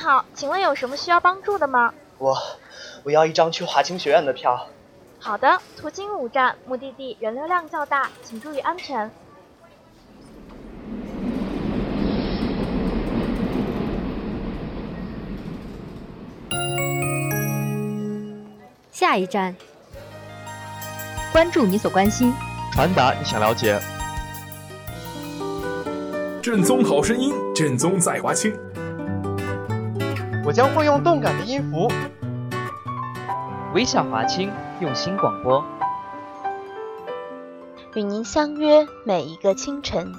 好，请问有什么需要帮助的吗？我，我要一张去华清学院的票。好的，途经五站，目的地人流量较大，请注意安全。下一站，关注你所关心，传达你想了解。正宗好声音，正宗在华清。我将会用动感的音符，微笑华清，用心广播，与您相约每一个清晨。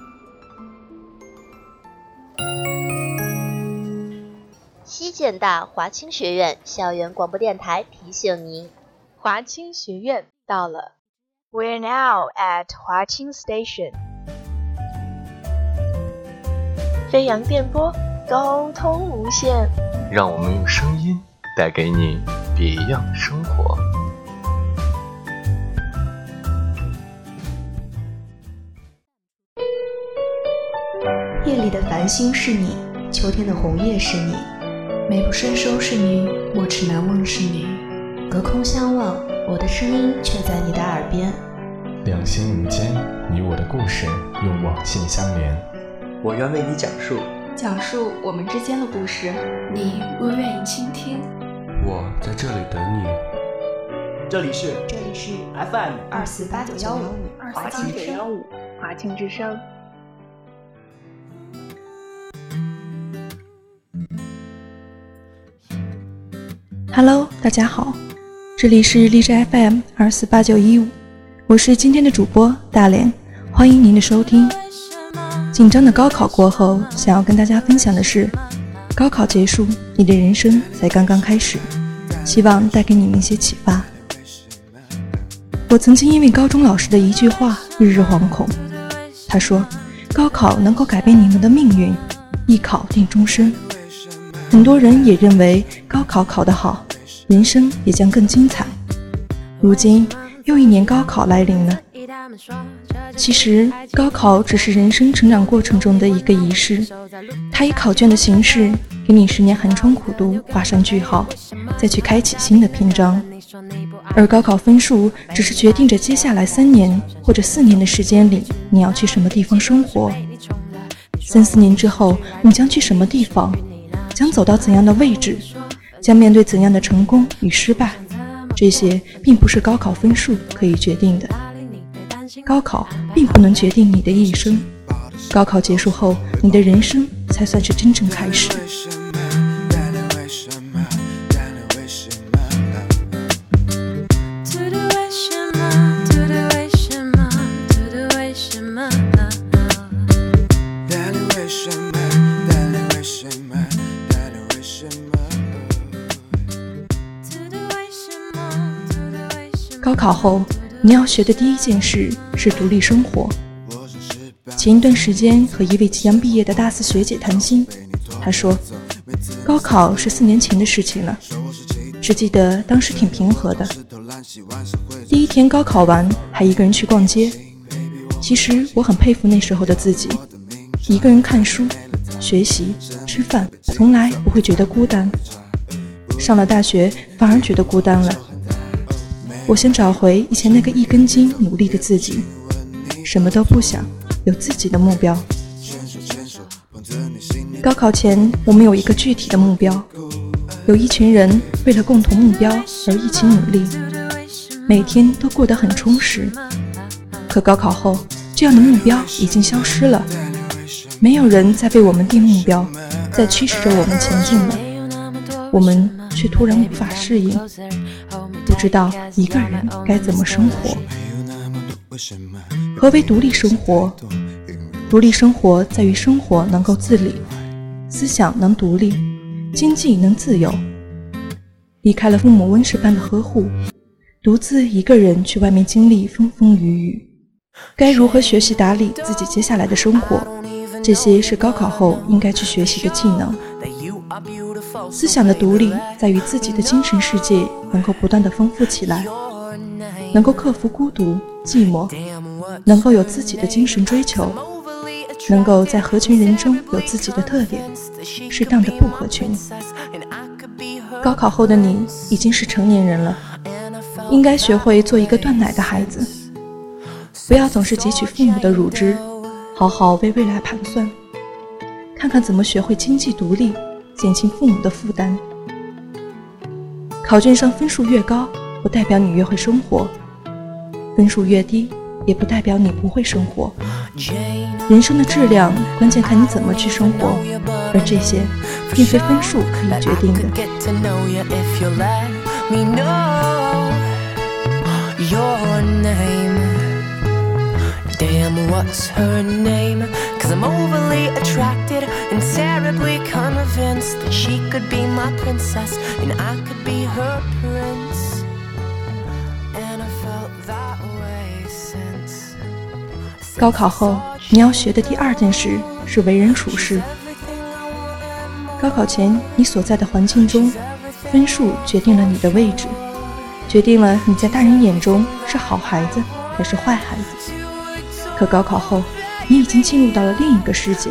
西建大华清学院校园广播电台提醒您，华清学院到了。We're now at 华清 Station。飞扬电波，沟通无限。让我们用声音带给你别样的生活。夜里的繁星是你，秋天的红叶是你，美不胜收是你，莫齿难忘是你。隔空相望，我的声音却在你的耳边。两心无间，你我的故事用网线相连。我愿为你讲述。讲述我们之间的故事，你若愿意倾听，我在这里等你。这里是这里是 FM 二四八九幺五华清九幺五华清之声。Hello，大家好，这里是荔枝 FM 二四八九一五，我是今天的主播大连，欢迎您的收听。紧张的高考过后，想要跟大家分享的是：高考结束，你的人生才刚刚开始。希望带给你们一些启发。我曾经因为高中老师的一句话日日惶恐。他说：“高考能够改变你们的命运，一考定终身。”很多人也认为高考考得好，人生也将更精彩。如今又一年高考来临了。其实，高考只是人生成长过程中的一个仪式，它以考卷的形式给你十年寒窗苦读画上句号，再去开启新的篇章。而高考分数只是决定着接下来三年或者四年的时间里你要去什么地方生活。三四年之后，你将去什么地方，将走到怎样的位置，将面对怎样的成功与失败，这些并不是高考分数可以决定的。高考并不能决定你的一生，高考结束后，你的人生才算是真正开始。高考后。你要学的第一件事是独立生活。前一段时间和一位即将毕业的大四学姐谈心，她说，高考是四年前的事情了，只记得当时挺平和的。第一天高考完，还一个人去逛街。其实我很佩服那时候的自己，一个人看书、学习、吃饭，从来不会觉得孤单。上了大学，反而觉得孤单了。我想找回以前那个一根筋、努力的自己，什么都不想，有自己的目标。高考前，我们有一个具体的目标，有一群人为了共同目标而一起努力，每天都过得很充实。可高考后，这样的目标已经消失了，没有人再为我们定目标，在驱使着我们前进了，我们却突然无法适应。知道一个人该怎么生活。何为独立生活？独立生活在于生活能够自理，思想能独立，经济能自由。离开了父母温室般的呵护，独自一个人去外面经历风风雨雨。该如何学习打理自己接下来的生活？这些是高考后应该去学习的技能。思想的独立在于自己的精神世界能够不断的丰富起来，能够克服孤独寂寞，能够有自己的精神追求，能够在合群人中有自己的特点，适当的不合群。高考后的你已经是成年人了，应该学会做一个断奶的孩子，不要总是汲取父母的乳汁，好好为未来盘算，看看怎么学会经济独立，减轻父母的负担。考卷上分数越高，不代表你越会生活；分数越低，也不代表你不会生活。人生的质量，关键看你怎么去生活，而这些并非分数可以决定的。Damn, what's her name? Cause I'm overly attracted and terribly convinced that she could be my princess and I could be her prince. And I felt that way since. 高考后，你要学的第二件事是为人处事。高考前，你所在的环境中，分数决定了你的位置，决定了你在大人眼中是好孩子还是坏孩子。可高考后，你已经进入到了另一个世界，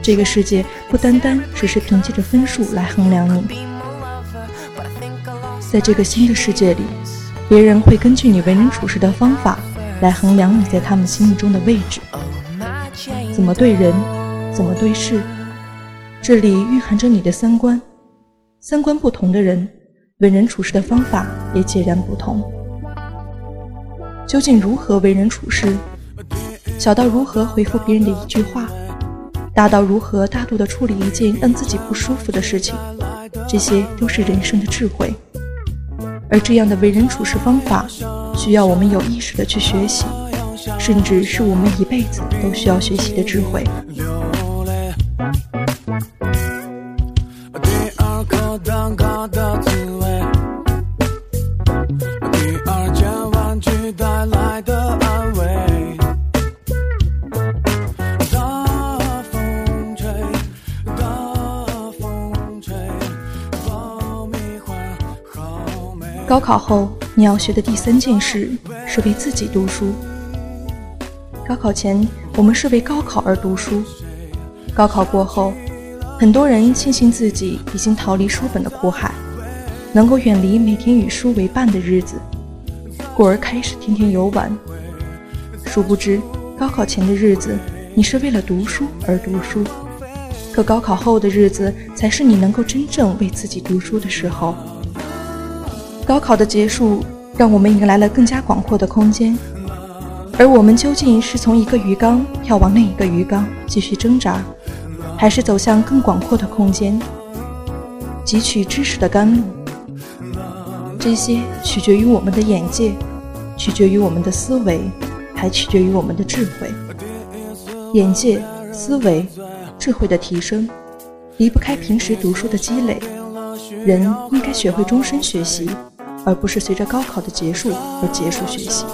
这个世界不单单只是凭借着分数来衡量你。在这个新的世界里，别人会根据你为人处事的方法来衡量你在他们心目中的位置。怎么对人，怎么对事，这里蕴含着你的三观。三观不同的人，为人处事的方法也截然不同。究竟如何为人处事？小到如何回复别人的一句话，大到如何大度的处理一件让自己不舒服的事情，这些都是人生的智慧。而这样的为人处事方法，需要我们有意识的去学习，甚至是我们一辈子都需要学习的智慧。高考后，你要学的第三件事是为自己读书。高考前，我们是为高考而读书；高考过后，很多人庆幸自己已经逃离书本的苦海，能够远离每天与书为伴的日子，故而开始天天游玩。殊不知，高考前的日子，你是为了读书而读书；可高考后的日子，才是你能够真正为自己读书的时候。高考的结束，让我们迎来了更加广阔的空间，而我们究竟是从一个鱼缸跳往另一个鱼缸继续挣扎，还是走向更广阔的空间，汲取知识的甘露？这些取决于我们的眼界，取决于我们的思维，还取决于我们的智慧。眼界、思维、智慧的提升，离不开平时读书的积累。人应该学会终身学习。而不是随着高考的结束而结束学习。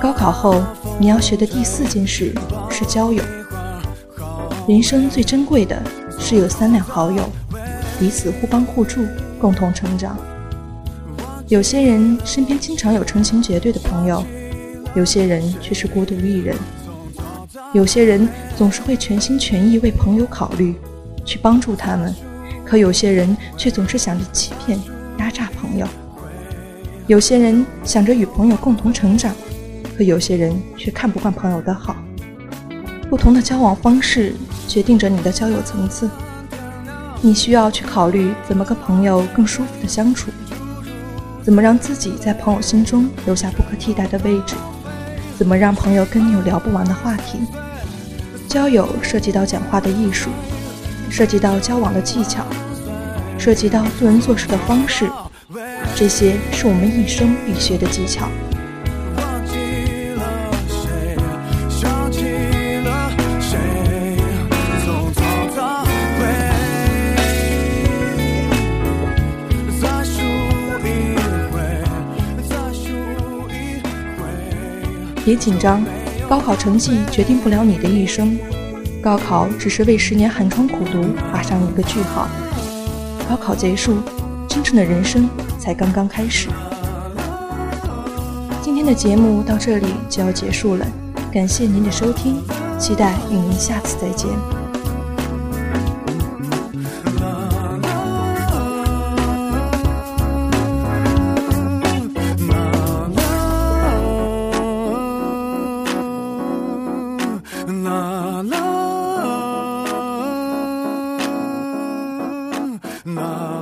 高考后，你要学的第四件事是交友。人生最珍贵的是有三两好友，彼此互帮互助，共同成长。有些人身边经常有成群结队的朋友，有些人却是孤独一人。有些人总是会全心全意为朋友考虑，去帮助他们，可有些人却总是想着欺骗、压榨朋友。有些人想着与朋友共同成长，可有些人却看不惯朋友的好。不同的交往方式决定着你的交友层次，你需要去考虑怎么跟朋友更舒服的相处，怎么让自己在朋友心中留下不可替代的位置，怎么让朋友跟你有聊不完的话题。交友涉及到讲话的艺术，涉及到交往的技巧，涉及到做人做事的方式，这些是我们一生必学的技巧。别紧张，高考成绩决定不了你的一生，高考只是为十年寒窗苦读画上一个句号。高考结束，真正的人生才刚刚开始。今天的节目到这里就要结束了，感谢您的收听，期待与您下次再见。now.